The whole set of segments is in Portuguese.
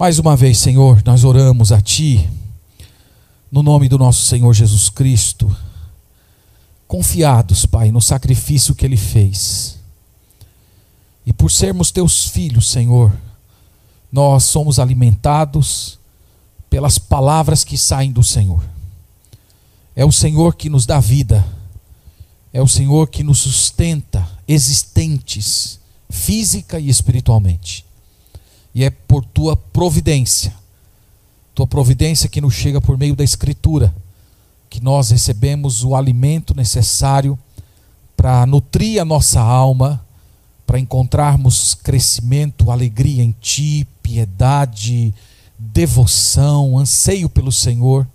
Mais uma vez, Senhor, nós oramos a Ti, no nome do nosso Senhor Jesus Cristo, confiados, Pai, no sacrifício que Ele fez. E por sermos Teus filhos, Senhor, nós somos alimentados pelas palavras que saem do Senhor. É o Senhor que nos dá vida, é o Senhor que nos sustenta existentes, física e espiritualmente e é por tua providência, tua providência que nos chega por meio da Escritura, que nós recebemos o alimento necessário para nutrir a nossa alma, para encontrarmos crescimento, alegria em Ti, piedade, devoção, anseio pelo Senhor.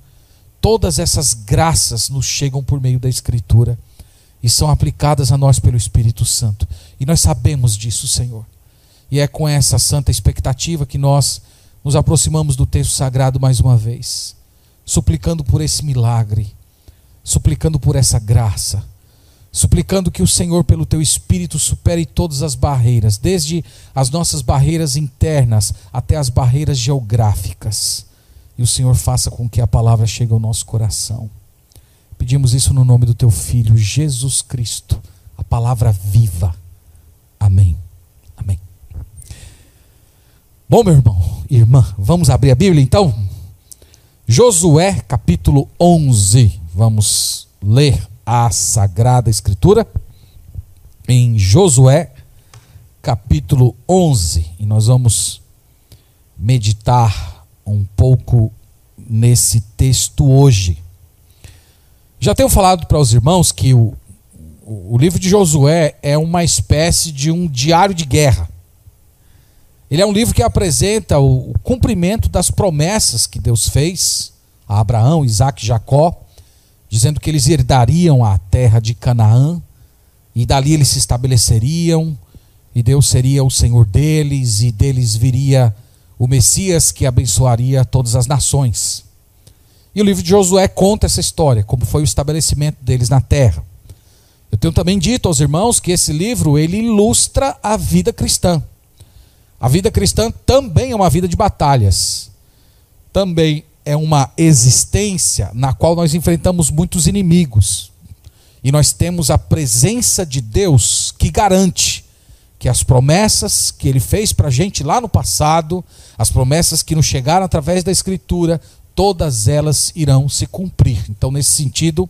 Todas essas graças nos chegam por meio da Escritura e são aplicadas a nós pelo Espírito Santo. E nós sabemos disso, Senhor. E é com essa santa expectativa que nós nos aproximamos do texto sagrado mais uma vez, suplicando por esse milagre, suplicando por essa graça, suplicando que o Senhor, pelo teu Espírito, supere todas as barreiras, desde as nossas barreiras internas até as barreiras geográficas, e o Senhor faça com que a palavra chegue ao nosso coração. Pedimos isso no nome do teu Filho, Jesus Cristo, a palavra viva. Amém. Bom, meu irmão, irmã, vamos abrir a Bíblia então? Josué capítulo 11. Vamos ler a Sagrada Escritura em Josué capítulo 11. E nós vamos meditar um pouco nesse texto hoje. Já tenho falado para os irmãos que o, o livro de Josué é uma espécie de um diário de guerra. Ele é um livro que apresenta o, cumprimento das promessas que Deus fez a Abraão, Isaac e Jacó, dizendo que eles herdariam a terra de Canaã e dali eles se estabeleceriam e Deus seria o Senhor deles e deles viria o Messias que abençoaria todas as nações. E o livro de Josué conta essa história, como foi o estabelecimento deles na terra. Eu tenho também dito aos irmãos que esse livro ele ilustra a vida cristã. A vida cristã também é uma vida de batalhas. Também é uma existência na qual nós enfrentamos muitos inimigos. E nós temos a presença de Deus que garante que as promessas que ele fez para a gente lá no passado, as promessas que nos chegaram através da Escritura, todas elas irão se cumprir. Então, nesse sentido,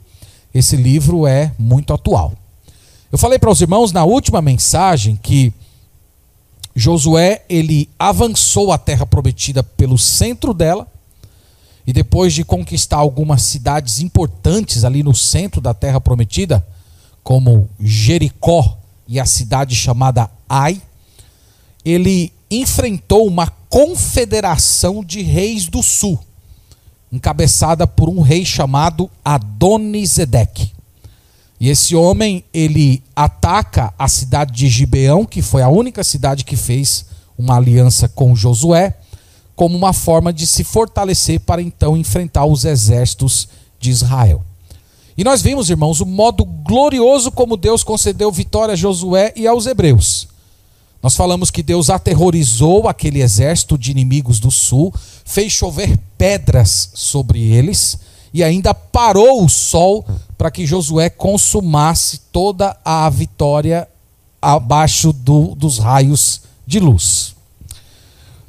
esse livro é muito atual. Eu falei para os irmãos na última mensagem que Josué ele avançou a terra prometida pelo centro dela e depois de conquistar algumas cidades importantes ali no centro da terra prometida, como Jericó e a cidade chamada Ai, ele enfrentou uma confederação de reis do sul, encabeçada por um rei chamado Adonizedeque. E esse homem, ele ataca a cidade de Gibeão, que foi a única cidade que fez uma aliança com Josué, como uma forma de se fortalecer para então enfrentar os exércitos de Israel. E nós vimos, irmãos, o modo glorioso como Deus concedeu vitória a Josué e aos hebreus. Nós falamos que Deus aterrorizou aquele exército de inimigos do sul, fez chover pedras sobre eles e ainda parou o sol para que Josué consumasse toda a vitória abaixo do, dos raios de luz.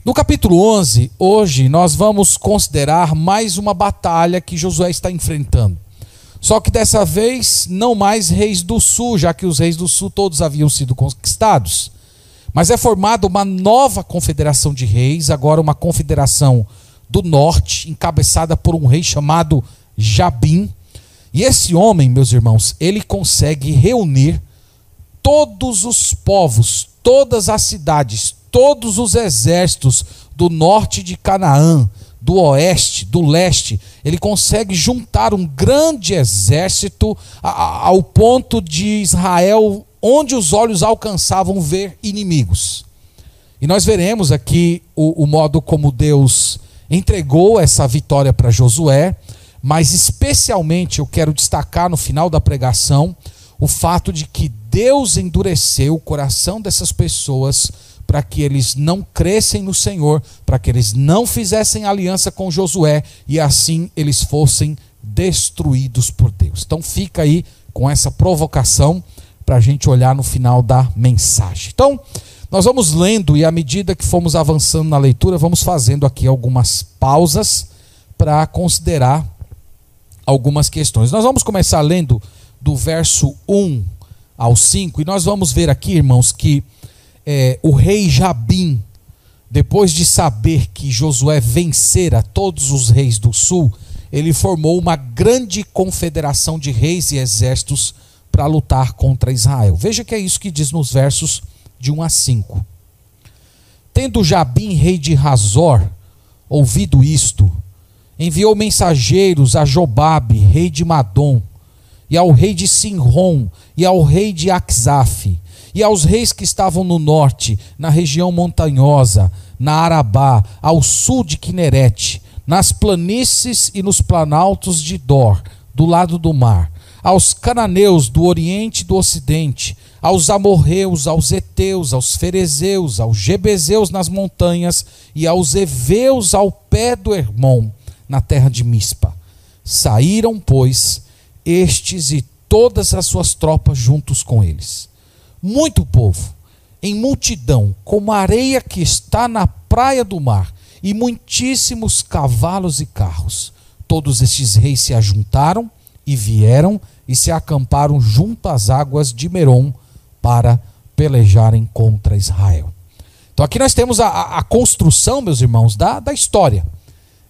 No capítulo 11, hoje, nós vamos considerar mais uma batalha que Josué está enfrentando. Só que dessa vez, não mais reis do sul, já que os reis do sul todos haviam sido conquistados. Mas é formada uma nova confederação de reis, agora uma confederação do norte, encabeçada por um rei chamado Jabim. E esse homem, meus irmãos, ele consegue reunir todos os povos, todas as cidades, todos os exércitos do norte de Canaã, do oeste, do leste. Ele consegue juntar um grande exército ao ponto de Israel, onde os olhos alcançavam ver inimigos. E nós veremos aqui o, o modo como Deus entregou essa vitória para Josué mas especialmente eu quero destacar no final da pregação o fato de que Deus endureceu o coração dessas pessoas para que eles não crescem no Senhor, para que eles não fizessem aliança com Josué e assim eles fossem destruídos por Deus. Então fica aí com essa provocação para a gente olhar no final da mensagem. Então, nós vamos lendo e à medida que fomos avançando na leitura, vamos fazendo aqui algumas pausas para considerar algumas questões. Nós vamos começar lendo do verso 1 ao 5 e nós vamos ver aqui, irmãos, que é, o rei Jabim, depois de saber que Josué vencera todos os reis do sul, ele formou uma grande confederação de reis e exércitos para lutar contra Israel. Veja que é isso que diz nos versos de 1 a 5. Tendo Jabim, rei de Razor, ouvido isto, enviou mensageiros a Jobabe, rei de Madom, e ao rei de Sinrom, e ao rei de Axaf, e aos reis que estavam no norte, na região montanhosa, na Arabá, ao sul de Quinerete, nas planícies e nos planaltos de Dor, do lado do mar, aos cananeus do oriente e do ocidente, aos amorreus, aos heteus, aos ferezeus, aos jebezeus nas montanhas e aos heveus ao pé do Hermon, na terra de Mispa. Saíram, pois, estes e todas as suas tropas juntos com eles muito povo, em multidão, como a areia que está na praia do mar, e muitíssimos cavalos e carros. Todos estes reis se ajuntaram e vieram e se acamparam junto às águas de Merom para pelejarem contra Israel. Então aqui nós temos a, a, a construção, meus irmãos, da, da história.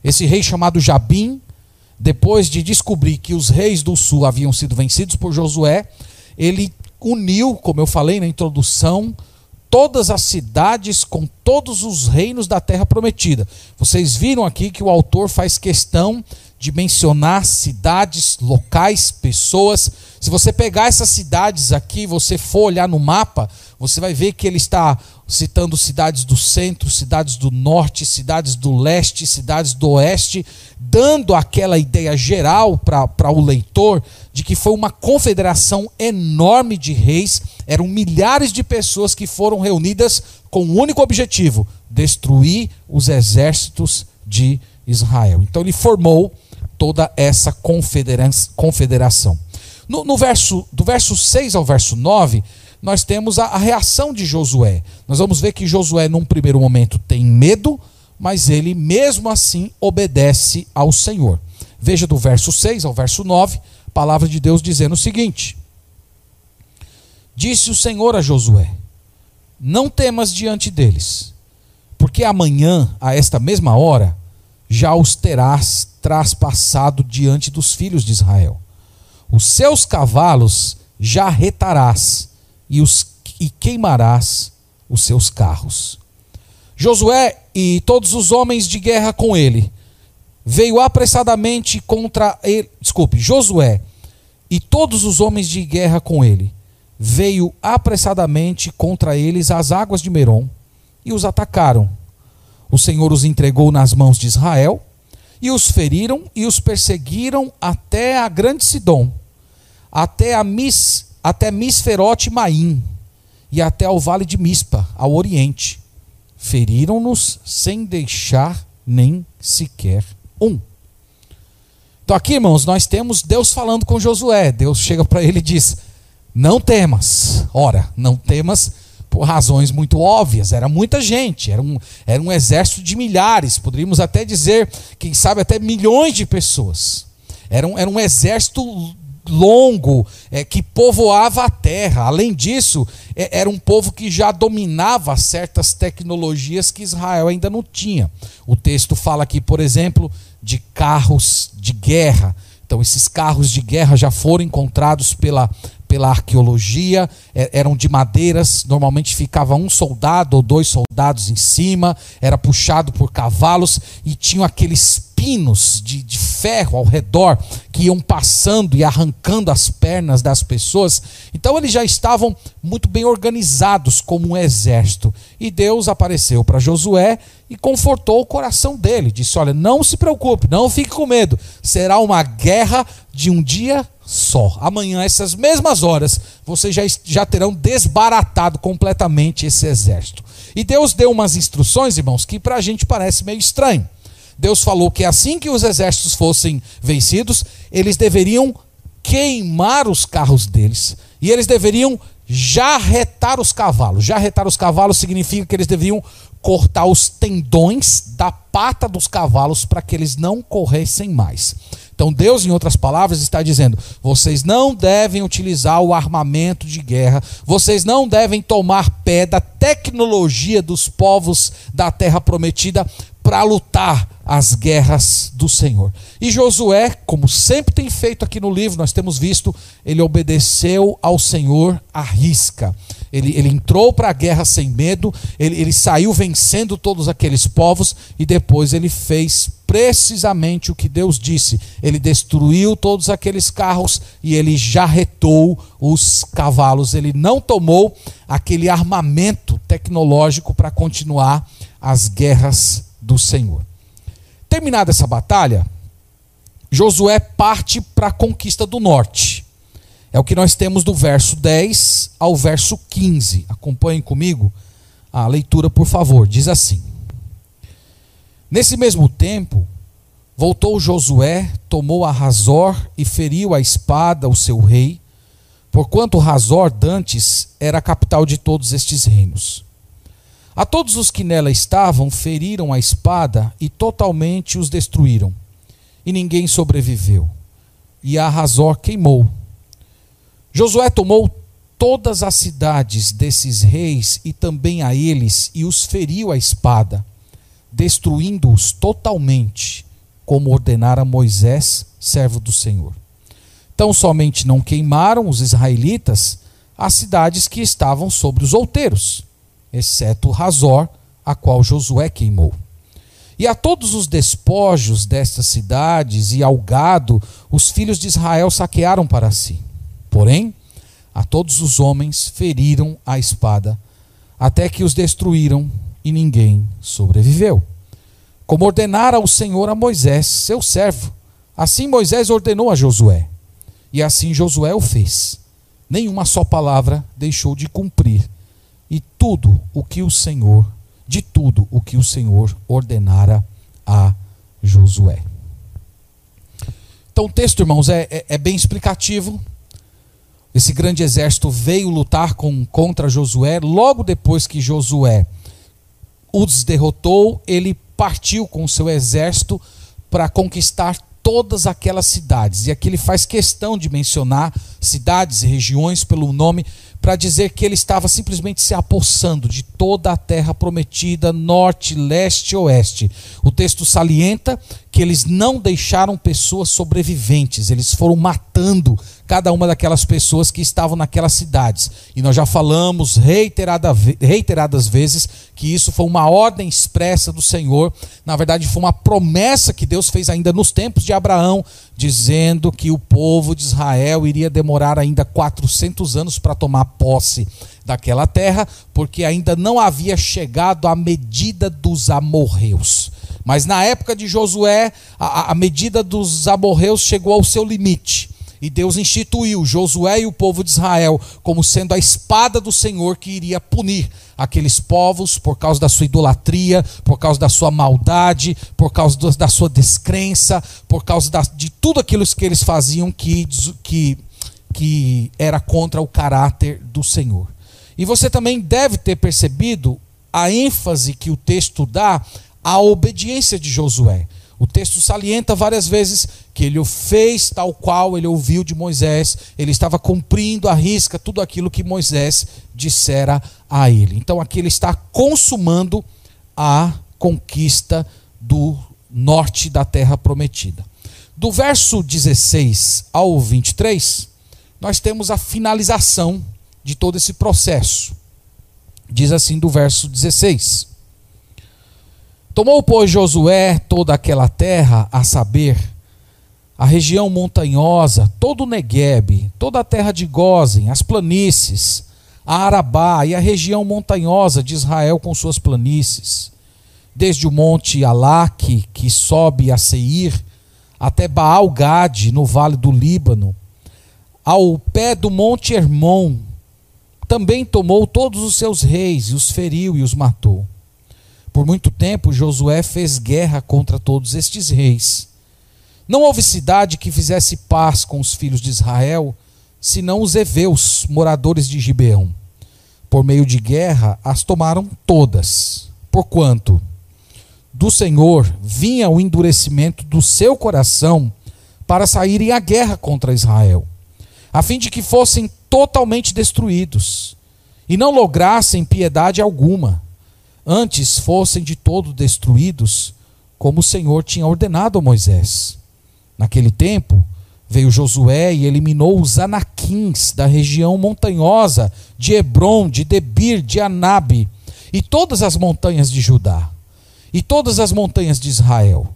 Esse rei chamado Jabim, depois de descobrir que os reis do sul haviam sido vencidos por Josué, ele uniu, como eu falei na introdução, todas as cidades com todos os reinos da terra prometida. Vocês viram aqui que o autor faz questão de mencionar cidades, locais, pessoas. Se você pegar essas cidades aqui, você for olhar no mapa, você vai ver que ele está citando cidades do centro, cidades do norte, cidades do leste, cidades do oeste, dando aquela ideia geral para o leitor de que foi uma confederação enorme de reis, eram milhares de pessoas que foram reunidas com o um único objetivo: destruir os exércitos de Israel. Então ele formou toda essa confederação. No, no verso, do verso 6 ao verso 9, nós temos a, a reação de Josué. Nós vamos ver que Josué, num primeiro momento, tem medo, mas ele mesmo assim obedece ao Senhor. Veja do verso 6 ao verso 9, a palavra de Deus dizendo o seguinte: Disse o Senhor a Josué: Não temas diante deles, porque amanhã, a esta mesma hora, já os terás traspassado diante dos filhos de Israel. Os seus cavalos já retarás e, os, e queimarás os seus carros. Josué e todos os homens de guerra com ele veio apressadamente contra ele. Desculpe, Josué e todos os homens de guerra com ele veio apressadamente contra eles às águas de Merom e os atacaram. O Senhor os entregou nas mãos de Israel e os feriram e os perseguiram até a grande Sidom, até a Mis, até Misferote Maim e até ao vale de Mispa, ao oriente. Feriram-nos sem deixar nem sequer um. Então aqui, irmãos, nós temos Deus falando com Josué. Deus chega para ele e diz: "Não temas". Ora, não temas por razões muito óbvias, era muita gente, era um, era um exército de milhares, poderíamos até dizer, quem sabe até milhões de pessoas. Era um, era um exército longo é, que povoava a terra. Além disso, é, era um povo que já dominava certas tecnologias que Israel ainda não tinha. O texto fala aqui, por exemplo, de carros de guerra. Então, esses carros de guerra já foram encontrados pela, pela arqueologia, é, eram de madeiras, normalmente ficava um soldado ou dois soldados em cima, era puxado por cavalos e tinham aqueles pinos de, de ferro ao redor que iam passando e arrancando as pernas das pessoas. Então eles já estavam muito bem organizados como um exército. E Deus apareceu para Josué e confortou o coração dele. Disse: Olha, não se preocupe, não fique com medo. Será uma guerra de um dia só. Amanhã, essas mesmas horas, vocês já, já terão desbaratado completamente esse exército. E Deus deu umas instruções, irmãos, que para a gente parece meio estranho. Deus falou que assim que os exércitos fossem vencidos, eles deveriam queimar os carros deles e eles deveriam jarretar os cavalos. Jarretar os cavalos significa que eles deveriam cortar os tendões da pata dos cavalos para que eles não corressem mais. Então Deus, em outras palavras, está dizendo: vocês não devem utilizar o armamento de guerra, vocês não devem tomar pé da tecnologia dos povos da terra prometida para lutar as guerras do Senhor. E Josué, como sempre tem feito aqui no livro, nós temos visto, ele obedeceu ao Senhor à risca. Ele, ele entrou para a guerra sem medo, ele, ele saiu vencendo todos aqueles povos e depois ele fez precisamente o que Deus disse. Ele destruiu todos aqueles carros e ele jarretou os cavalos. Ele não tomou aquele armamento tecnológico para continuar as guerras do Senhor. Terminada essa batalha, Josué parte para a conquista do norte. É o que nós temos do verso 10 ao verso 15. Acompanhem comigo a leitura, por favor. Diz assim: Nesse mesmo tempo, voltou Josué, tomou a Razor e feriu a espada o seu rei, porquanto Razor dantes era a capital de todos estes reinos. A todos os que nela estavam feriram a espada e totalmente os destruíram. E ninguém sobreviveu. E a Razor queimou. Josué tomou todas as cidades desses reis e também a eles e os feriu a espada, destruindo-os totalmente, como ordenara Moisés, servo do Senhor. Tão somente não queimaram os israelitas as cidades que estavam sobre os outeiros exceto Razor, a qual Josué queimou. E a todos os despojos destas cidades e ao gado, os filhos de Israel saquearam para si. Porém, a todos os homens feriram a espada, até que os destruíram e ninguém sobreviveu. Como ordenara o Senhor a Moisés, seu servo. Assim Moisés ordenou a Josué. E assim Josué o fez. Nenhuma só palavra deixou de cumprir e tudo o que o Senhor, de tudo o que o Senhor ordenara a Josué. Então o texto, irmãos, é, é, é bem explicativo. Esse grande exército veio lutar com, contra Josué. Logo depois que Josué os derrotou, ele partiu com o seu exército para conquistar todas aquelas cidades. E aqui ele faz questão de mencionar cidades e regiões pelo nome, para dizer que ele estava simplesmente se apossando de toda a terra prometida, norte, leste e oeste. O texto salienta que eles não deixaram pessoas sobreviventes, eles foram matando cada uma daquelas pessoas que estavam naquelas cidades. E nós já falamos reiterada, reiteradas vezes que isso foi uma ordem expressa do Senhor. Na verdade, foi uma promessa que Deus fez ainda nos tempos de Abraão, dizendo que o povo de Israel iria demorar ainda 400 anos para tomar posse daquela terra, porque ainda não havia chegado a medida dos amorreus. Mas na época de Josué, a, a medida dos amorreus chegou ao seu limite. E Deus instituiu Josué e o povo de Israel como sendo a espada do Senhor que iria punir aqueles povos por causa da sua idolatria, por causa da sua maldade, por causa da sua descrença, por causa de tudo aquilo que eles faziam que, que, que era contra o caráter do Senhor. E você também deve ter percebido a ênfase que o texto dá à obediência de Josué. O texto salienta várias vezes que ele o fez tal qual ele ouviu de Moisés, ele estava cumprindo à risca tudo aquilo que Moisés dissera a ele. Então aqui ele está consumando a conquista do norte da terra prometida. Do verso 16 ao 23, nós temos a finalização de todo esse processo. Diz assim do verso 16: Tomou, pois, Josué toda aquela terra, a saber, a região montanhosa, todo o Negueb, toda a terra de Gozen, as planícies, a Arabá e a região montanhosa de Israel com suas planícies, desde o monte Alaque, que sobe a Seir, até Baal-Gade, no vale do Líbano, ao pé do monte Hermon, também tomou todos os seus reis e os feriu e os matou. Por muito tempo Josué fez guerra contra todos estes reis. Não houve cidade que fizesse paz com os filhos de Israel, senão os heveus, moradores de Gibeão. Por meio de guerra as tomaram todas. Porquanto do Senhor vinha o endurecimento do seu coração para saírem à guerra contra Israel, a fim de que fossem totalmente destruídos e não lograssem piedade alguma, antes fossem de todo destruídos, como o Senhor tinha ordenado a Moisés. Naquele tempo, veio Josué e eliminou os anaquins da região montanhosa de Hebron, de Debir, de Anabe e todas as montanhas de Judá e todas as montanhas de Israel.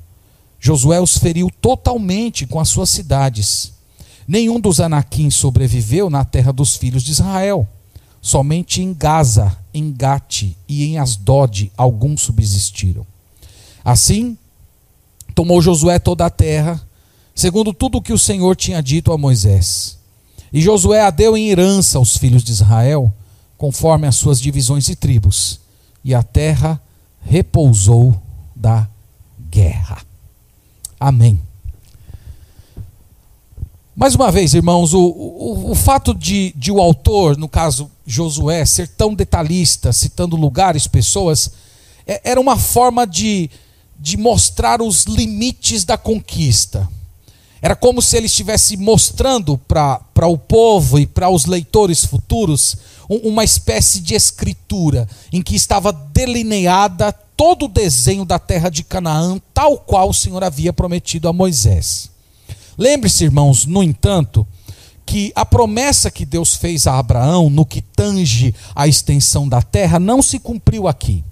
Josué os feriu totalmente com as suas cidades. Nenhum dos anaquins sobreviveu na terra dos filhos de Israel. Somente em Gaza, em Gate e em Asdod alguns subsistiram. Assim, tomou Josué toda a terra, segundo tudo o que o Senhor tinha dito a Moisés. E Josué a deu em herança aos filhos de Israel, conforme as suas divisões e tribos, e a terra repousou da guerra. Amém. Mais uma vez, irmãos, o, o, o fato de, de o autor, no caso Josué, ser tão detalhista, citando lugares, pessoas, é, era uma forma de, de mostrar os limites da conquista. Era como se ele estivesse mostrando para o povo e para os leitores futuros uma espécie de escritura em que estava delineada todo o desenho da terra de Canaã, tal qual o Senhor havia prometido a Moisés. Lembre-se, irmãos, no entanto, que a promessa que Deus fez a Abraão no que tange a extensão da terra não se cumpriu aqui.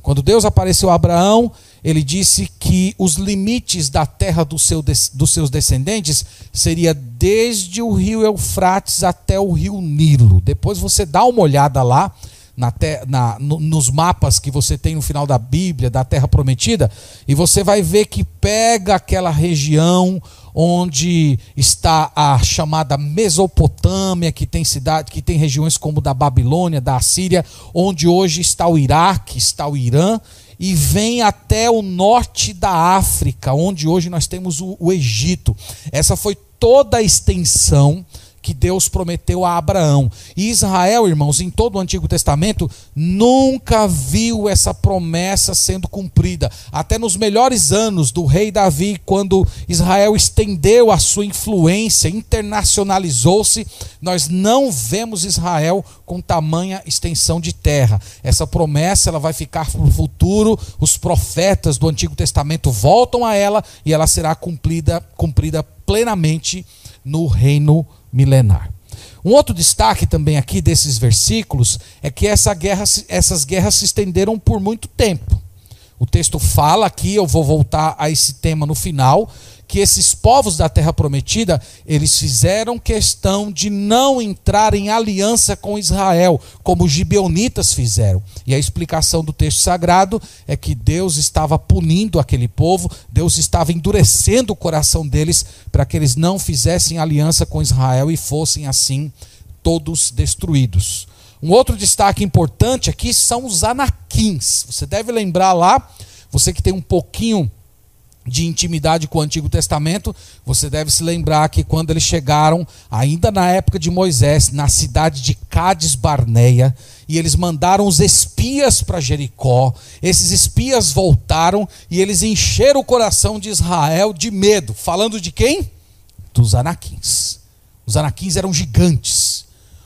Quando Deus apareceu a Abraão, ele disse que os limites da terra do seu, dos seus descendentes seria desde o rio Eufrates até o rio Nilo. Depois você dá uma olhada lá na, na, no, nos mapas que você tem no final da Bíblia, da Terra Prometida, e você vai ver que pega aquela região onde está a chamada Mesopotâmia, que tem cidade, que tem regiões como da Babilônia, da Assíria, onde hoje está o Iraque, está o Irã, e vem até o norte da África, onde hoje nós temos o, o Egito. Essa foi toda a extensão que Deus prometeu a Abraão. E Israel, irmãos, em todo o Antigo Testamento, nunca viu essa promessa sendo cumprida. Até nos melhores anos do rei Davi, quando Israel estendeu a sua influência, internacionalizou-se, nós não vemos Israel com tamanha extensão de terra. Essa promessa ela vai ficar para o futuro. Os profetas do Antigo Testamento voltam a ela e ela será cumprida, cumprida plenamente no reino milenar. Um outro destaque também aqui desses versículos é que essa guerra, essas guerras se estenderam por muito tempo. O texto fala aqui, eu vou voltar a esse tema no final, que esses povos da terra prometida, eles fizeram questão de não entrar em aliança com Israel, como os gibeonitas fizeram. E a explicação do texto sagrado é que Deus estava punindo aquele povo, Deus estava endurecendo o coração deles para que eles não fizessem aliança com Israel e fossem assim todos destruídos. Um outro destaque importante aqui são os anaquins. Você deve lembrar lá, você que tem um pouquinho de intimidade com o Antigo Testamento, você deve se lembrar que quando eles chegaram, ainda na época de Moisés, na cidade de Cades Barneia, e eles mandaram os espias para Jericó. Esses espias voltaram e eles encheram o coração de Israel de medo. Falando de quem? Dos anaquins. Os anaquins eram gigantes,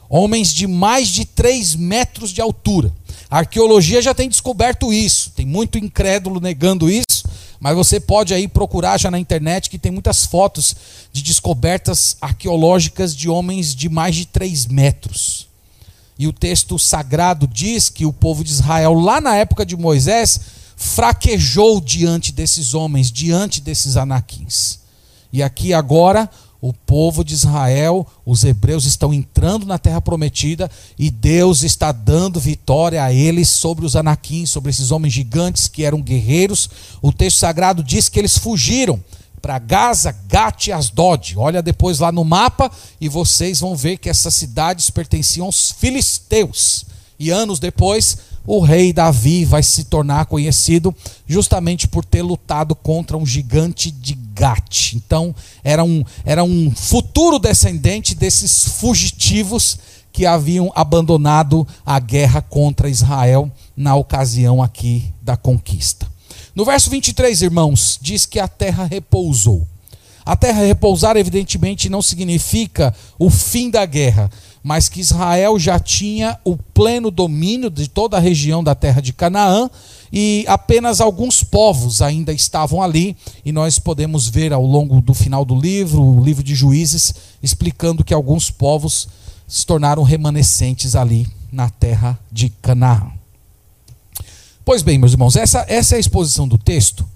homens de mais de 3 metros de altura. A arqueologia já tem descoberto isso, tem muito incrédulo negando isso mas você pode aí procurar já na internet que tem muitas fotos de descobertas arqueológicas de homens de mais de 3 metros. E o texto sagrado diz que o povo de Israel, lá na época de Moisés, fraquejou diante desses homens, diante desses anaquins. E aqui agora o povo de Israel, os hebreus estão entrando na terra prometida e Deus está dando vitória a eles sobre os anaquins, sobre esses homens gigantes que eram guerreiros. O texto sagrado diz que eles fugiram para Gaza, Gat e Asdod. Olha depois lá no mapa e vocês vão ver que essas cidades pertenciam aos filisteus. E anos depois, o rei Davi vai se tornar conhecido justamente por ter lutado contra um gigante de Gat. Então, era um, era um futuro descendente desses fugitivos que haviam abandonado a guerra contra Israel na ocasião aqui da conquista. No verso 23, irmãos, diz que a terra repousou. A terra repousar, evidentemente, não significa o fim da guerra, mas que Israel já tinha o pleno domínio de toda a região da terra de Canaã e apenas alguns povos ainda estavam ali, e nós podemos ver ao longo do final do livro, o livro de Juízes, explicando que alguns povos se tornaram remanescentes ali na terra de Canaã. Pois bem, meus irmãos, essa, essa é a exposição do texto.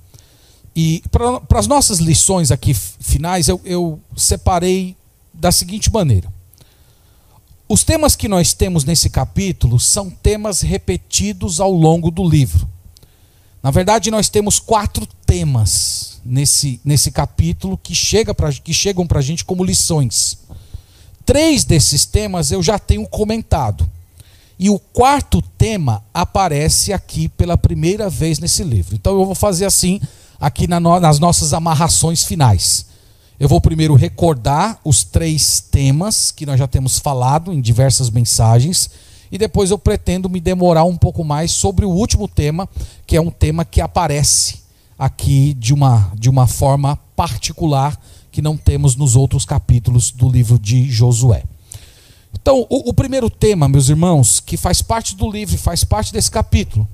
E para as nossas lições aqui finais, eu, eu separei da seguinte maneira. Os temas que nós temos nesse capítulo são temas repetidos ao longo do livro. Na verdade, nós temos quatro temas nesse, nesse capítulo que, chega pra, que chegam para a gente como lições. Três desses temas eu já tenho comentado. E o quarto tema aparece aqui pela primeira vez nesse livro. Então eu vou fazer assim aqui nas nossas amarrações finais. Eu vou primeiro recordar os três temas que nós já temos falado em diversas mensagens. E depois eu pretendo me demorar um pouco mais sobre o último tema, que é um tema que aparece aqui de uma, de uma forma particular que não temos nos outros capítulos do livro de Josué. Então, o, o primeiro tema, meus irmãos, que faz parte do livro, faz parte desse capítulo,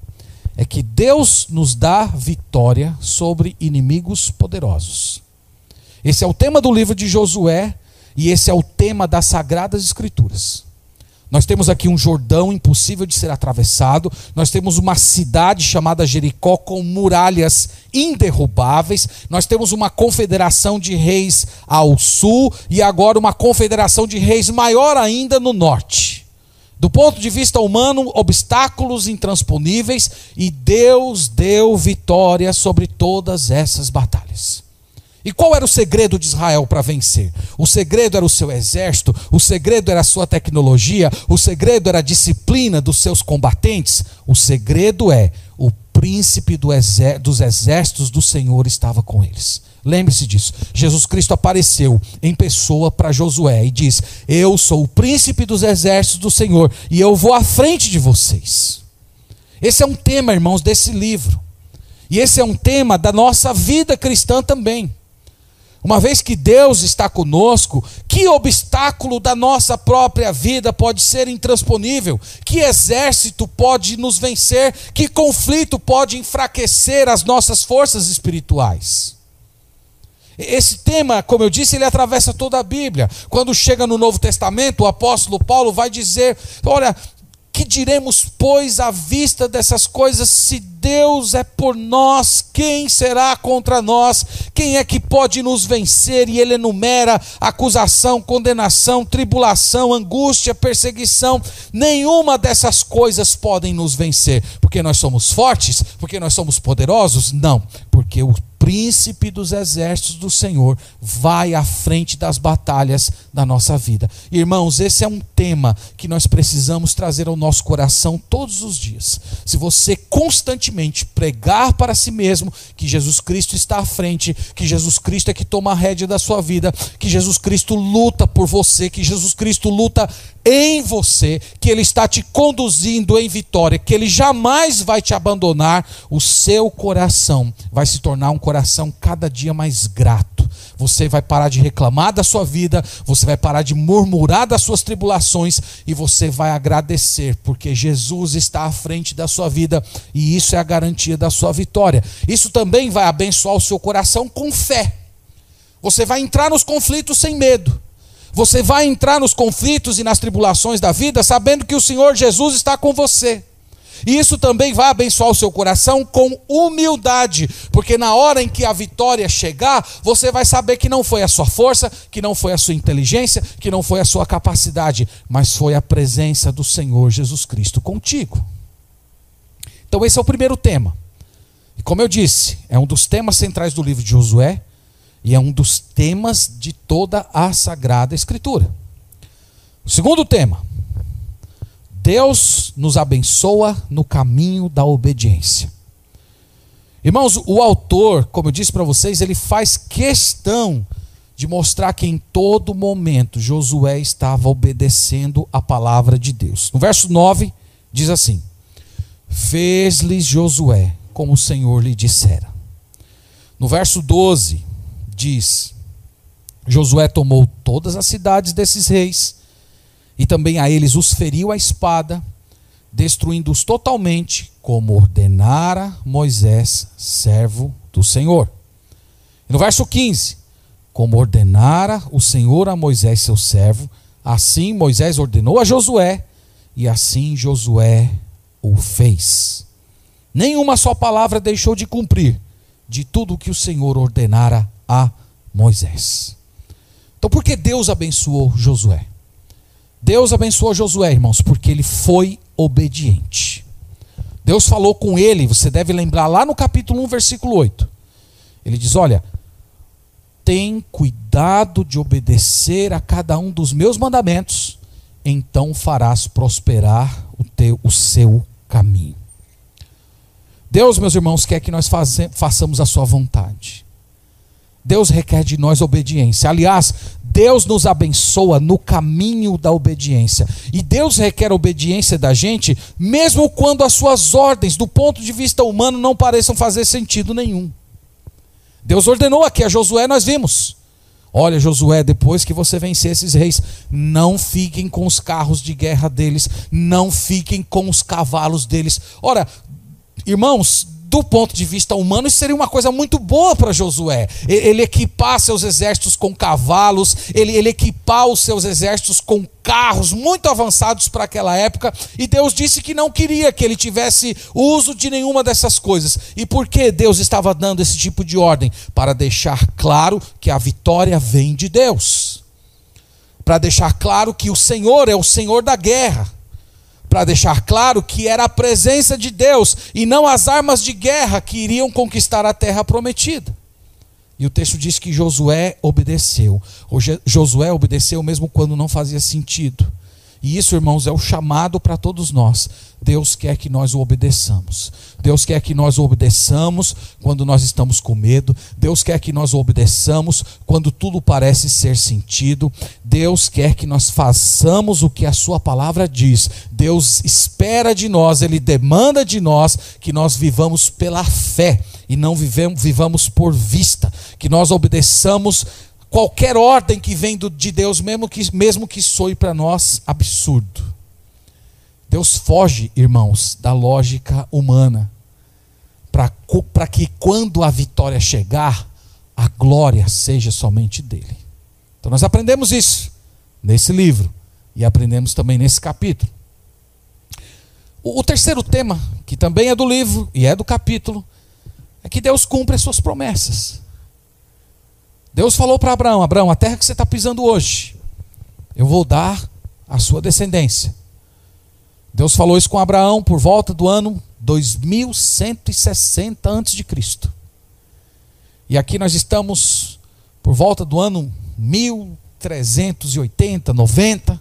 é que Deus nos dá vitória sobre inimigos poderosos. Esse é o tema do livro de Josué e esse é o tema das Sagradas Escrituras. Nós temos aqui um Jordão impossível de ser atravessado. Nós temos uma cidade chamada Jericó com muralhas inderrubáveis. Nós temos uma confederação de reis ao sul e agora uma confederação de reis maior ainda no norte. Do ponto de vista humano, obstáculos intransponíveis e Deus deu vitória sobre todas essas batalhas. E qual era o segredo de Israel para vencer? O segredo era o seu exército, o segredo era a sua tecnologia, o segredo era a disciplina dos seus combatentes. O segredo é o príncipe do exé dos exércitos do Senhor estava com eles. Lembre-se disso. Jesus Cristo apareceu em pessoa para Josué e diz: Eu sou o príncipe dos exércitos do Senhor e eu vou à frente de vocês. Esse é um tema, irmãos, desse livro. E esse é um tema da nossa vida cristã também. Uma vez que Deus está conosco, que obstáculo da nossa própria vida pode ser intransponível? Que exército pode nos vencer? Que conflito pode enfraquecer as nossas forças espirituais? Esse tema, como eu disse, ele atravessa toda a Bíblia. Quando chega no Novo Testamento, o apóstolo Paulo vai dizer: Olha, que diremos, pois, à vista dessas coisas? Se Deus é por nós, quem será contra nós? Quem é que pode nos vencer? E ele enumera acusação, condenação, tribulação, angústia, perseguição. Nenhuma dessas coisas podem nos vencer. Porque nós somos fortes? Porque nós somos poderosos? Não. Porque o príncipe dos exércitos do Senhor vai à frente das batalhas da nossa vida. Irmãos, esse é um tema que nós precisamos trazer ao nosso coração todos os dias. Se você constantemente pregar para si mesmo que Jesus Cristo está à frente, que Jesus Cristo é que toma a rédea da sua vida, que Jesus Cristo luta por você, que Jesus Cristo luta em você, que Ele está te conduzindo em vitória, que Ele jamais vai te abandonar, o seu coração vai se tornar um coração cada dia mais grato. Você vai parar de reclamar da sua vida, você vai parar de murmurar das suas tribulações e você vai agradecer, porque Jesus está à frente da sua vida e isso é a garantia da sua vitória. Isso também vai abençoar o seu coração com fé. Você vai entrar nos conflitos sem medo. Você vai entrar nos conflitos e nas tribulações da vida sabendo que o Senhor Jesus está com você. E isso também vai abençoar o seu coração com humildade, porque na hora em que a vitória chegar, você vai saber que não foi a sua força, que não foi a sua inteligência, que não foi a sua capacidade, mas foi a presença do Senhor Jesus Cristo contigo. Então, esse é o primeiro tema. E como eu disse, é um dos temas centrais do livro de Josué E é um dos temas de toda a Sagrada Escritura. O segundo tema: Deus nos abençoa no caminho da obediência. Irmãos, o autor, como eu disse para vocês, ele faz questão de mostrar que em todo momento Josué estava obedecendo a palavra de Deus. No verso 9 diz assim: Fez-lhes Josué como o Senhor lhe dissera. No verso 12 diz: Josué tomou todas as cidades desses reis e também a eles os feriu a espada, destruindo-os totalmente, como ordenara Moisés, servo do Senhor. E no verso 15: Como ordenara o Senhor a Moisés, seu servo, assim Moisés ordenou a Josué, e assim Josué o fez. Nenhuma só palavra deixou de cumprir de tudo o que o Senhor ordenara a Moisés. Então, por que Deus abençoou Josué? Deus abençoou Josué, irmãos, porque ele foi obediente. Deus falou com ele, você deve lembrar lá no capítulo 1, versículo 8. Ele diz: Olha, tem cuidado de obedecer a cada um dos meus mandamentos, então farás prosperar o, teu, o seu caminho. Deus, meus irmãos, quer que nós façamos a sua vontade. Deus requer de nós obediência. Aliás, Deus nos abençoa no caminho da obediência. E Deus requer obediência da gente, mesmo quando as suas ordens, do ponto de vista humano, não pareçam fazer sentido nenhum. Deus ordenou aqui a Josué, nós vimos. Olha, Josué, depois que você vencer esses reis, não fiquem com os carros de guerra deles, não fiquem com os cavalos deles. Ora, irmãos, do ponto de vista humano, isso seria uma coisa muito boa para Josué. Ele equipar seus exércitos com cavalos, ele, ele equipar os seus exércitos com carros muito avançados para aquela época, e Deus disse que não queria que ele tivesse uso de nenhuma dessas coisas. E por que Deus estava dando esse tipo de ordem? Para deixar claro que a vitória vem de Deus. Para deixar claro que o Senhor é o Senhor da guerra para deixar claro que era a presença de Deus e não as armas de guerra que iriam conquistar a terra prometida. E o texto diz que Josué obedeceu. Josué obedeceu mesmo quando não fazia sentido. E isso, irmãos, é o chamado para todos nós. Deus quer que nós o obedeçamos. Deus quer que nós obedeçamos quando nós estamos com medo. Deus quer que nós obedeçamos quando tudo parece ser sentido. Deus quer que nós façamos o que a Sua palavra diz. Deus espera de nós, Ele demanda de nós que nós vivamos pela fé e não vivemos, vivamos por vista. Que nós obedeçamos qualquer ordem que vem de Deus, mesmo que, mesmo que soe para nós absurdo. Deus foge, irmãos, da lógica humana, para que quando a vitória chegar, a glória seja somente dele. Então nós aprendemos isso nesse livro e aprendemos também nesse capítulo. O, o terceiro tema, que também é do livro e é do capítulo, é que Deus cumpre as suas promessas. Deus falou para Abraão: Abraão, a terra que você está pisando hoje, eu vou dar à sua descendência. Deus falou isso com Abraão por volta do ano 2160 a.C. E aqui nós estamos por volta do ano 1380, 90.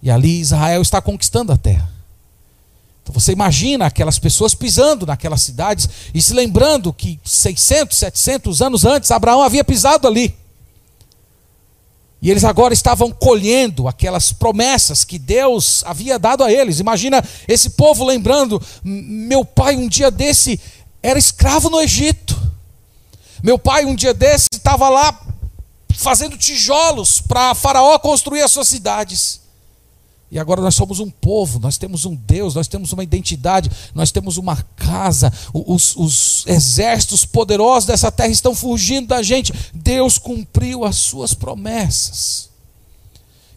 E ali Israel está conquistando a terra. Então você imagina aquelas pessoas pisando naquelas cidades e se lembrando que 600, 700 anos antes Abraão havia pisado ali. E eles agora estavam colhendo aquelas promessas que Deus havia dado a eles. Imagina esse povo lembrando: meu pai um dia desse era escravo no Egito. Meu pai um dia desse estava lá fazendo tijolos para Faraó construir as suas cidades. E agora nós somos um povo, nós temos um Deus, nós temos uma identidade, nós temos uma casa, os, os, exércitos poderosos dessa terra estão fugindo da gente. Deus cumpriu as suas promessas.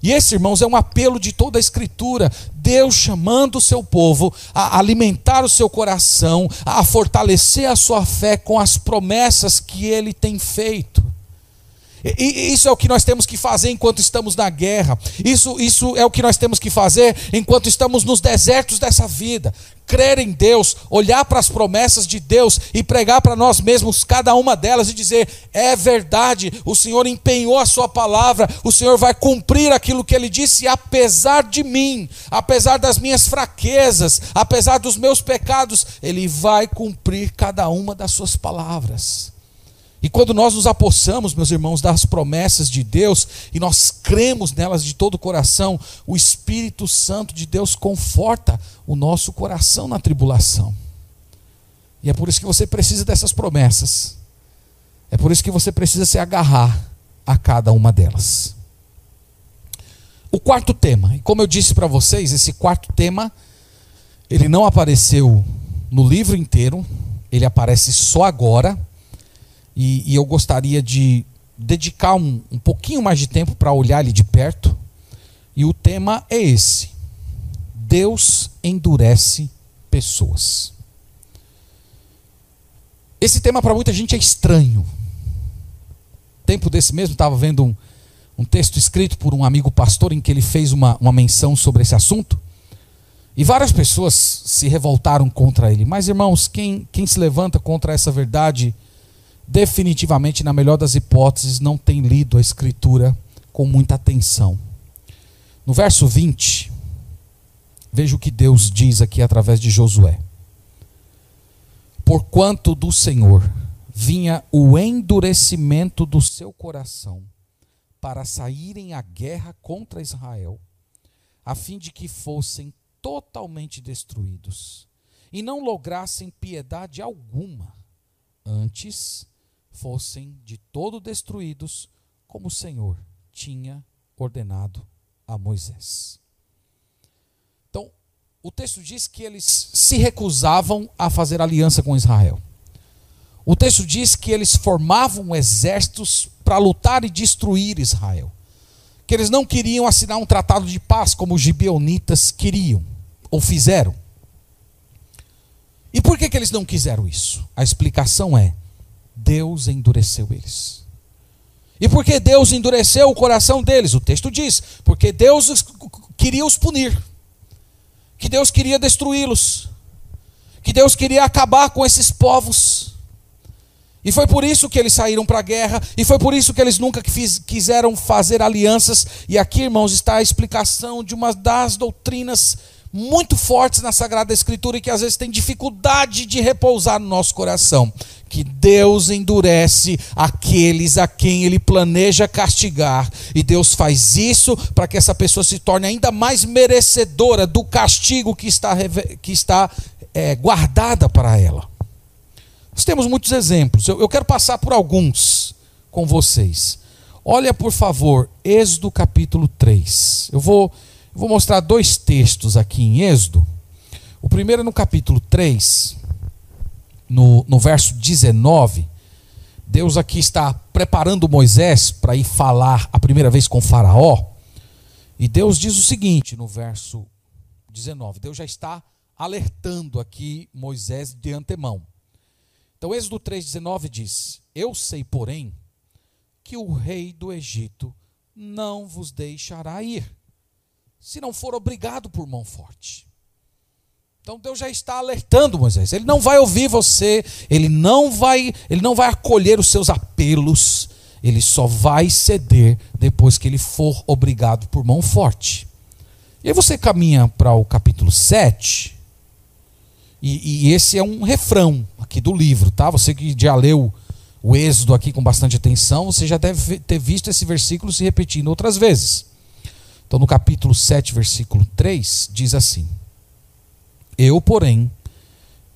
E esse, irmãos, é um apelo de toda a Escritura. Deus chamando o seu povo a alimentar o seu coração, a fortalecer a sua fé com as promessas que ele tem feito. E isso é o que nós temos que fazer enquanto estamos na guerra. Isso, isso é o que nós temos que fazer enquanto estamos nos desertos dessa vida. Crer em Deus, olhar para as promessas de Deus e pregar para nós mesmos cada uma delas e dizer: é verdade, o Senhor empenhou a Sua palavra, o Senhor vai cumprir aquilo que Ele disse, apesar de mim, apesar das minhas fraquezas, apesar dos meus pecados, Ele vai cumprir cada uma das Suas palavras. E quando nós nos apossamos, meus irmãos, das promessas de Deus e nós cremos nelas de todo o coração, o Espírito Santo de Deus conforta o nosso coração na tribulação. E é por isso que você precisa dessas promessas. É por isso que você precisa se agarrar a cada uma delas. O quarto tema, e como eu disse para vocês, esse quarto tema, ele não apareceu no livro inteiro, ele aparece só agora e, e eu gostaria de dedicar um, um pouquinho mais de tempo para olhar ele de perto. E o tema é esse: Deus endurece pessoas. Esse tema para muita gente é estranho. Tempo desse mesmo, estava vendo um, um texto escrito por um amigo pastor em que ele fez uma, uma menção sobre esse assunto. E várias pessoas se revoltaram contra ele. Mas, irmãos, quem, quem se levanta contra essa verdade definitivamente, na melhor das hipóteses, não tem lido a Escritura com muita atenção. No verso 20, veja o que Deus diz aqui através de Josué. Porquanto do Senhor vinha o endurecimento do seu coração para saírem à guerra contra Israel, a fim de que fossem totalmente destruídos e não lograssem piedade alguma, antes fossem de todo destruídos, como o Senhor tinha ordenado a Moisés. Então, o texto diz que eles se recusavam a fazer aliança com Israel. O texto diz que eles formavam exércitos para lutar e destruir Israel. Que eles não queriam assinar um tratado de paz como os gibeonitas queriam ou fizeram. E por que, que eles não quiseram isso? A explicação é: Deus endureceu eles. E por que Deus endureceu o coração deles? O texto diz: porque Deus queria os punir, que Deus queria destruí-los, que Deus queria acabar com esses povos. E foi por isso que eles saíram para a guerra, e foi por isso que eles nunca quiseram fazer alianças. E aqui, irmãos, está a explicação de uma das doutrinas muito fortes na Sagrada Escritura e que às vezes tem dificuldade de repousar no nosso coração. Que Deus endurece aqueles a quem Ele planeja castigar, e Deus faz isso para que essa pessoa se torne ainda mais merecedora do castigo que está, que está é, guardada para ela. Nós temos muitos exemplos, eu, eu quero passar por alguns com vocês. Olha, por favor, Êxodo capítulo 3. Eu vou Vou mostrar dois textos aqui em Êxodo. O primeiro é no capítulo 3, no, no verso 19. Deus aqui está preparando Moisés para ir falar a primeira vez com Faraó. E Deus diz o seguinte no verso 19: Deus já está alertando aqui Moisés de antemão. Então, Êxodo 3,19 diz: Eu sei, porém, que o rei do Egito não vos deixará ir se não for obrigado por mão forte. Então Deus já está alertando Moisés. Ele não vai ouvir você, ele não vai, ele não vai acolher os seus apelos, ele só vai ceder depois que ele for obrigado por mão forte. E aí você caminha para o capítulo 7, e, e, esse é um refrão aqui do livro, tá? Você que já leu o Êxodo aqui com bastante atenção, você já deve ter visto esse versículo se repetindo outras vezes. Então, no capítulo 7, versículo 3, diz assim: Eu, porém,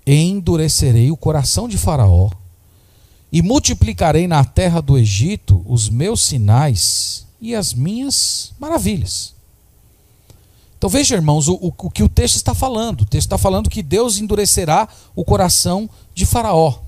endurecerei o coração de Faraó e multiplicarei na terra do Egito os meus sinais e as minhas maravilhas. Então veja, irmãos, o, o, o que o texto está falando. O texto está falando que Deus endurecerá o coração de Faraó.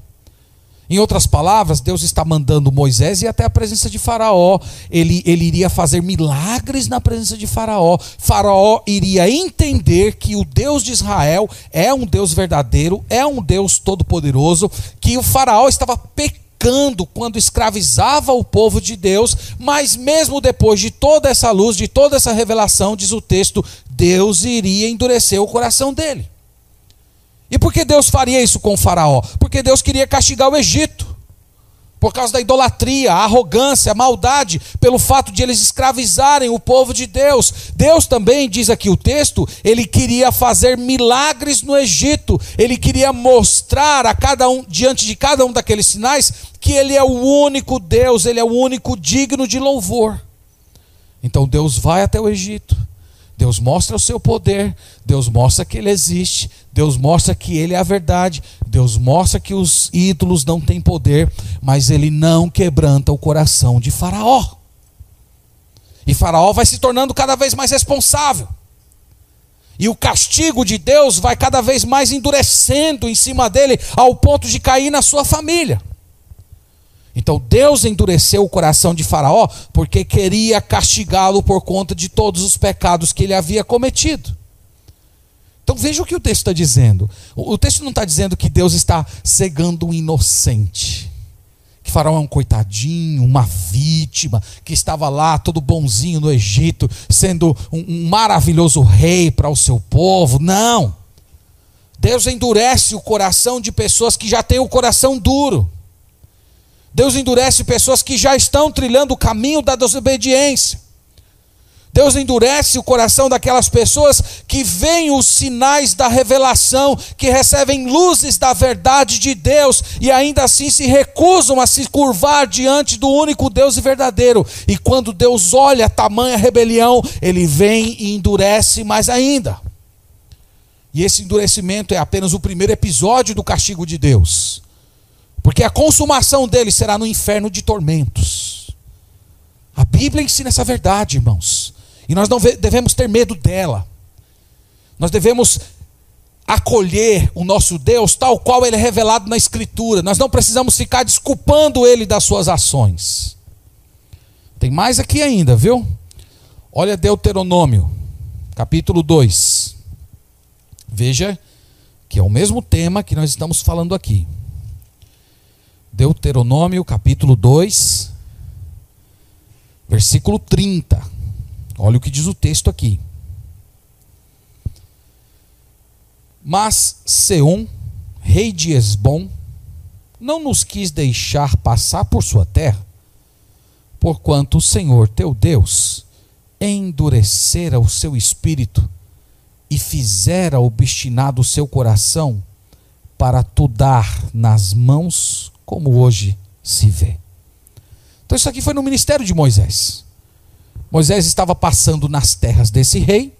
Em outras palavras, Deus está mandando Moisés ir até a presença de Faraó. Ele, ele iria fazer milagres na presença de Faraó. Faraó iria entender que o Deus de Israel é um Deus verdadeiro, é um Deus todo-poderoso, que o Faraó estava pecando pecando quando escravizava o povo de Deus, mas mesmo depois de toda essa luz, de toda essa revelação, diz o texto, Deus iria endurecer o coração dele. E por que Deus faria isso com o Faraó? Porque Deus queria castigar o Egito por causa da idolatria, a arrogância, a maldade, pelo fato de eles escravizarem o povo de Deus. Deus também, diz aqui o texto, ele queria fazer milagres no Egito, ele queria mostrar a cada um, diante de cada um daqueles sinais, que ele é o único Deus, ele é o único digno de louvor. Então Deus vai até o Egito, Deus mostra o seu poder, Deus mostra que ele existe, Deus mostra que Ele é a verdade, Deus mostra que os ídolos não têm poder, mas Ele não quebranta o coração de Faraó. E Faraó vai se tornando cada vez mais responsável. E o castigo de Deus vai cada vez mais endurecendo em cima dele, ao ponto de cair na sua família. Então Deus endureceu o coração de Faraó porque queria castigá-lo por conta de todos os pecados que ele havia cometido. Então veja o que o texto está dizendo. O texto não está dizendo que Deus está cegando um inocente. Que Faraó é um coitadinho, uma vítima, que estava lá todo bonzinho no Egito, sendo um, um maravilhoso rei para o seu povo. Não. Deus endurece o coração de pessoas que já têm o coração duro. Deus endurece pessoas que já estão trilhando o caminho da desobediência. Deus endurece o coração daquelas pessoas que veem os sinais da revelação, que recebem luzes da verdade de Deus e ainda assim se recusam a se curvar diante do único Deus e verdadeiro. E quando Deus olha tamanha rebelião, ele vem e endurece mais ainda. E esse endurecimento é apenas o primeiro episódio do castigo de Deus. Porque a consumação dele será no inferno de tormentos. A Bíblia ensina essa verdade, irmãos. E nós não devemos ter medo dela. Nós devemos acolher o nosso Deus tal qual ele é revelado na Escritura. Nós não precisamos ficar desculpando ele das suas ações. Tem mais aqui ainda, viu? Olha Deuteronômio, capítulo 2. Veja que é o mesmo tema que nós estamos falando aqui. Deuteronômio, capítulo 2, versículo 30. Olha o que diz o texto aqui. Mas Seom, rei de Esbom, não nos quis deixar passar por sua terra, porquanto o Senhor teu Deus endurecera o seu espírito e fizera obstinado o seu coração para tu dar nas mãos, como hoje se vê. Então, isso aqui foi no ministério de Moisés. Moisés estava passando nas terras desse rei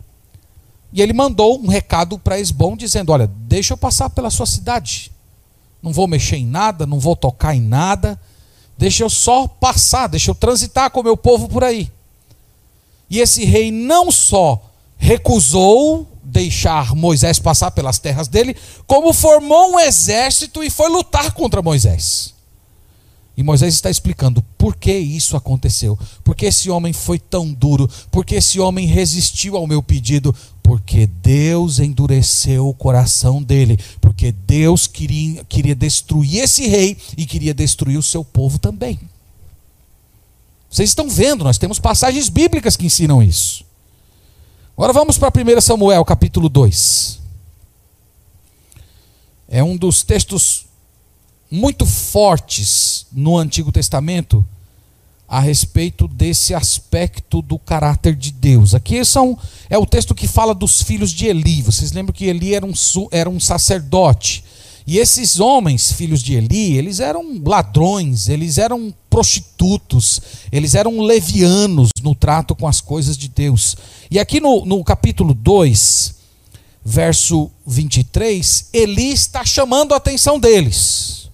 e ele mandou um recado para Esbom dizendo: Olha, deixa eu passar pela sua cidade. Não vou mexer em nada, não vou tocar em nada. Deixa eu só passar, deixa eu transitar com o meu povo por aí. E esse rei não só recusou deixar Moisés passar pelas terras dele, como formou um exército e foi lutar contra Moisés. E Moisés está explicando por que isso aconteceu. Porque esse homem foi tão duro. Porque esse homem resistiu ao meu pedido. Porque Deus endureceu o coração dele. Porque Deus queria, queria destruir esse rei e queria destruir o seu povo também. Vocês estão vendo, nós temos passagens bíblicas que ensinam isso. Agora vamos para 1 Samuel, capítulo 2. É um dos textos muito fortes no Antigo Testamento a respeito desse aspecto do caráter de Deus. Aqui são, é o texto que fala dos filhos de Eli. Vocês lembram que Eli era um, era um sacerdote. E esses homens, filhos de Eli, eles eram ladrões, eles eram prostitutos, eles eram levianos no trato com as coisas de Deus. E aqui no, no capítulo 2, verso 23, Eli está chamando a atenção deles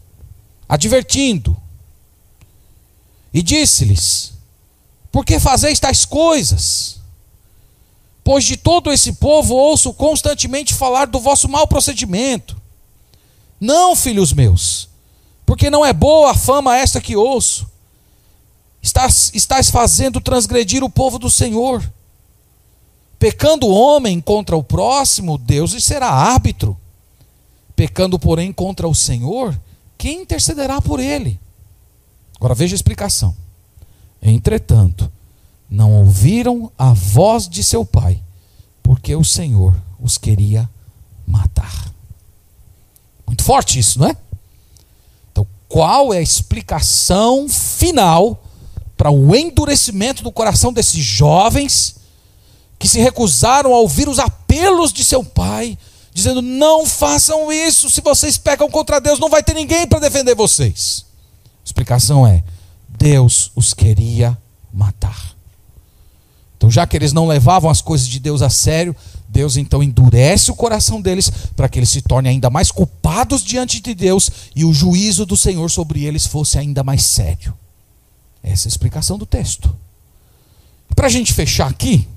advertindo. E disse-lhes: Por que fazeis tais coisas? Pois de todo esse povo ouço constantemente falar do vosso mau procedimento. Não, filhos meus, porque não é boa a fama esta que ouço. Estás, estás fazendo transgredir o povo do Senhor. Pecando o homem contra o próximo, Deus lhe será árbitro. Pecando, porém, contra o Senhor, quem intercederá por ele? Agora veja a explicação. Entretanto, não ouviram a voz de seu pai, porque o Senhor os queria matar. Muito forte isso, não é? Então, qual é a explicação final para o endurecimento do coração desses jovens que se recusaram a ouvir os apelos de seu pai, dizendo: não façam isso, se vocês pecam contra Deus, não vai ter ninguém para defender vocês. A explicação é: Deus os queria matar. Então, já que eles não levavam as coisas de Deus a sério, Deus então endurece o coração deles para que eles se tornem ainda mais culpados diante de Deus e o juízo do Senhor sobre eles fosse ainda mais sério. Essa é a explicação do texto. Para a gente fechar aqui,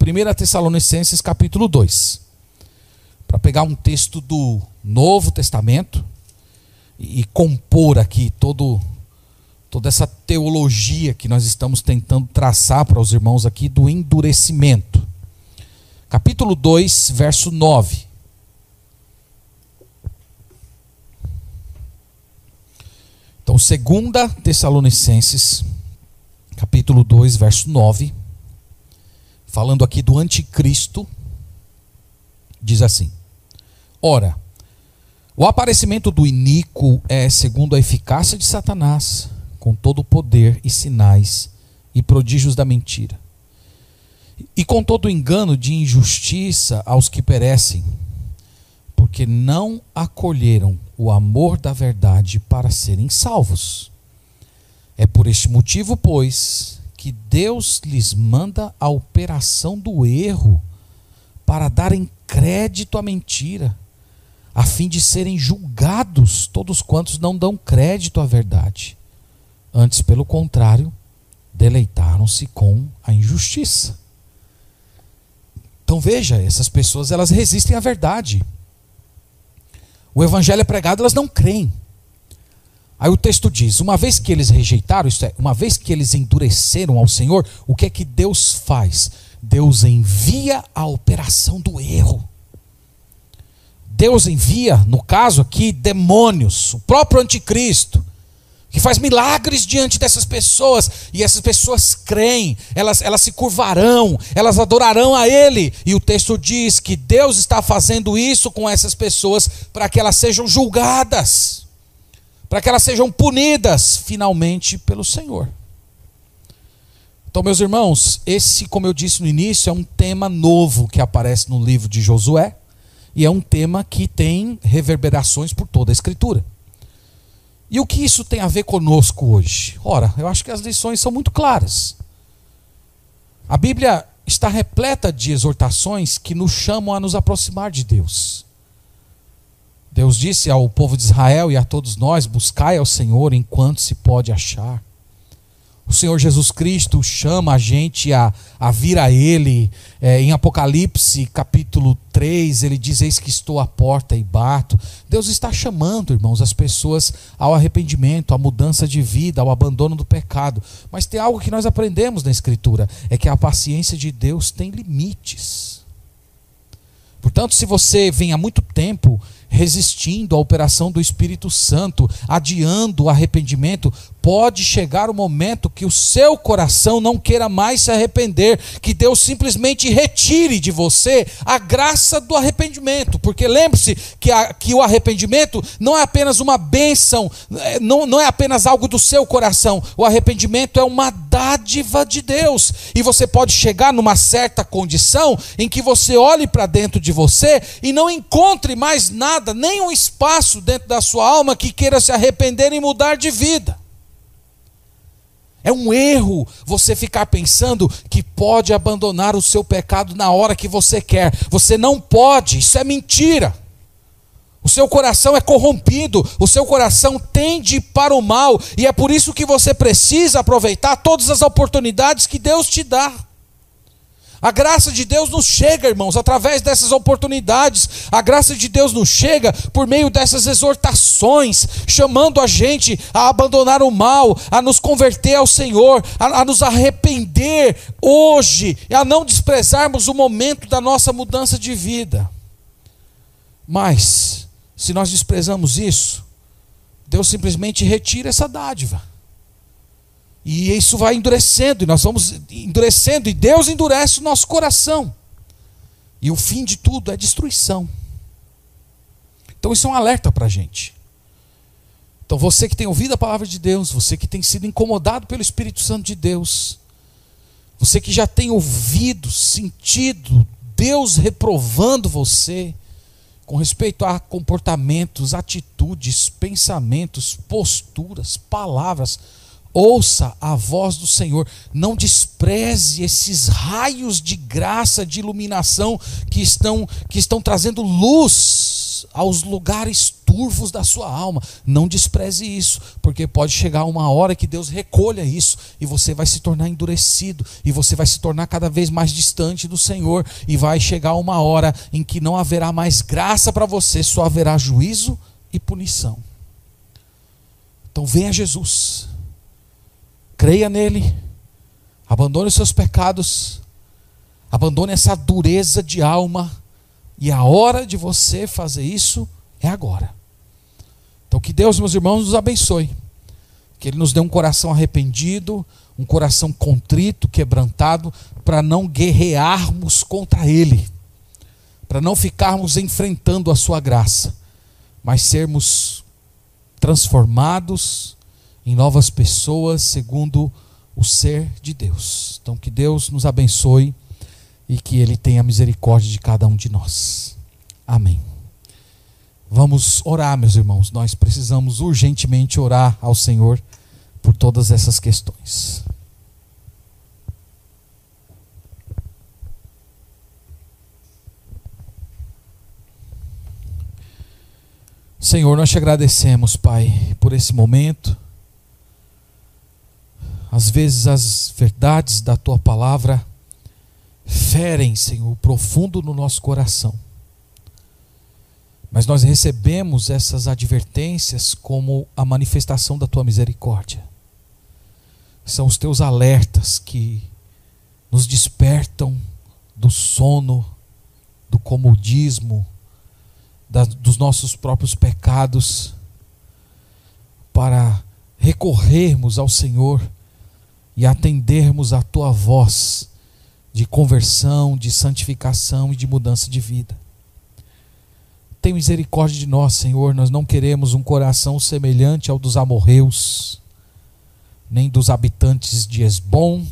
1 Tessalonicenses capítulo 2. Para pegar um texto do Novo Testamento e compor aqui todo toda essa teologia que nós estamos tentando traçar para os irmãos aqui do endurecimento. Capítulo 2, verso 9. Então, segunda Tessalonicenses, capítulo 2, verso 9, falando aqui do anticristo, diz assim: Ora, o aparecimento do iníquo é segundo a eficácia de Satanás, com todo o poder e sinais e prodígios da mentira. E com todo o engano de injustiça aos que perecem, porque não acolheram o amor da verdade para serem salvos. É por este motivo, pois, que Deus lhes manda a operação do erro para darem crédito à mentira, a fim de serem julgados todos quantos não dão crédito à verdade Antes, pelo contrário, deleitaram-se com a injustiça. Então veja, essas pessoas elas resistem à verdade. O evangelho é pregado, elas não creem. Aí o texto diz: uma vez que eles rejeitaram, isto é, uma vez que eles endureceram ao Senhor, o que é que Deus faz? Deus envia a operação do erro. Deus envia, no caso aqui, demônios, o próprio anticristo, que faz milagres diante dessas pessoas, e essas pessoas creem, elas, elas se curvarão, elas adorarão a Ele, e o texto diz que Deus está fazendo isso com essas pessoas para que elas sejam julgadas, para que elas sejam punidas finalmente pelo Senhor. Então, meus irmãos, esse, como eu disse no início, é um tema novo que aparece no livro de Josué, e é um tema que tem reverberações por toda a Escritura. E o que isso tem a ver conosco hoje? Ora, eu acho que as lições são muito claras. A Bíblia está repleta de exortações que nos chamam a nos aproximar de Deus. Deus disse ao povo de Israel e a todos nós: buscai ao Senhor enquanto se pode achar. O Senhor Jesus Cristo chama a gente a, a vir a Ele. É, em Apocalipse capítulo 3, ele diz: Eis que estou à porta e bato. Deus está chamando, irmãos, as pessoas ao arrependimento, à mudança de vida, ao abandono do pecado. Mas tem algo que nós aprendemos na Escritura: é que a paciência de Deus tem limites. Portanto, se você vem há muito tempo resistindo à operação do Espírito Santo, adiando o arrependimento, pode chegar o momento que o seu coração não queira mais se arrepender, que Deus simplesmente retire de você a graça do arrependimento, porque lembre-se que, que o arrependimento não é apenas uma bênção, é, não, não é apenas algo do seu coração, o arrependimento é uma dádiva de Deus, e você pode chegar numa certa condição em que você olhe para dentro de você e não encontre mais nada, nem um espaço dentro da sua alma que queira se arrepender e mudar de vida. É um erro você ficar pensando que pode abandonar o seu pecado na hora que você quer. Você não pode, isso é mentira. O seu coração é corrompido, o seu coração tende para o mal, e é por isso que você precisa aproveitar todas as oportunidades que Deus te dá. A graça de Deus nos chega, irmãos, através dessas oportunidades. A graça de Deus nos chega por meio dessas exortações, chamando a gente a abandonar o mal, a nos converter ao Senhor, a, a nos arrepender hoje a não desprezarmos o momento da nossa mudança de vida. Mas, se nós desprezamos isso, Deus simplesmente retira essa dádiva. E isso vai endurecendo, e nós vamos endurecendo, e Deus endurece o nosso coração. E o fim de tudo é destruição. Então isso é um alerta para a gente. Então você que tem ouvido a palavra de Deus, você que tem sido incomodado pelo Espírito Santo de Deus, você que já tem ouvido, sentido Deus reprovando você com respeito a comportamentos, atitudes, pensamentos, posturas, palavras, Ouça a voz do Senhor, não despreze esses raios de graça, de iluminação que estão que estão trazendo luz aos lugares turvos da sua alma. Não despreze isso, porque pode chegar uma hora que Deus recolha isso e você vai se tornar endurecido e você vai se tornar cada vez mais distante do Senhor e vai chegar uma hora em que não haverá mais graça para você, só haverá juízo e punição. Então venha Jesus creia nele, abandone os seus pecados, abandone essa dureza de alma, e a hora de você fazer isso é agora. Então, que Deus, meus irmãos, nos abençoe, que Ele nos dê um coração arrependido, um coração contrito, quebrantado, para não guerrearmos contra Ele, para não ficarmos enfrentando a Sua graça, mas sermos transformados em novas pessoas segundo o ser de Deus. Então, que Deus nos abençoe e que Ele tenha misericórdia de cada um de nós. Amém. Vamos orar, meus irmãos. Nós precisamos urgentemente orar ao Senhor por todas essas questões. Senhor, nós te agradecemos, Pai, por esse momento às vezes as verdades da tua palavra ferem, Senhor, profundo no nosso coração. Mas nós recebemos essas advertências como a manifestação da tua misericórdia. São os teus alertas que nos despertam do sono, do comodismo, da, dos nossos próprios pecados, para recorrermos ao Senhor e atendermos a tua voz de conversão, de santificação e de mudança de vida. Tem misericórdia de nós, Senhor. Nós não queremos um coração semelhante ao dos amorreus, nem dos habitantes de Esbom,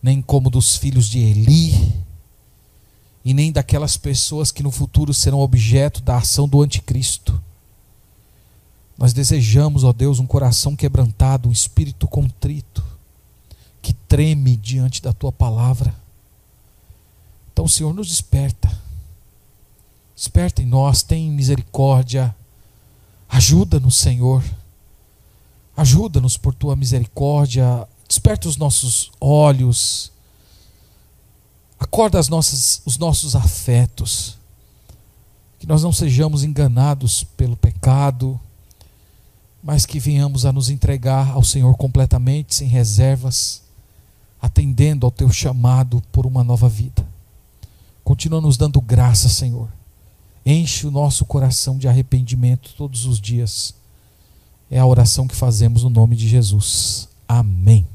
nem como dos filhos de Eli, e nem daquelas pessoas que no futuro serão objeto da ação do anticristo. Nós desejamos, ó Deus, um coração quebrantado, um espírito contrito, que treme diante da tua palavra. Então, Senhor, nos desperta. Desperta em nós, tem misericórdia. Ajuda-nos, Senhor. Ajuda-nos por tua misericórdia. Desperta os nossos olhos. Acorda as nossas, os nossos afetos. Que nós não sejamos enganados pelo pecado mas que venhamos a nos entregar ao Senhor completamente, sem reservas, atendendo ao teu chamado por uma nova vida. Continua nos dando graça, Senhor. Enche o nosso coração de arrependimento todos os dias. É a oração que fazemos no nome de Jesus. Amém.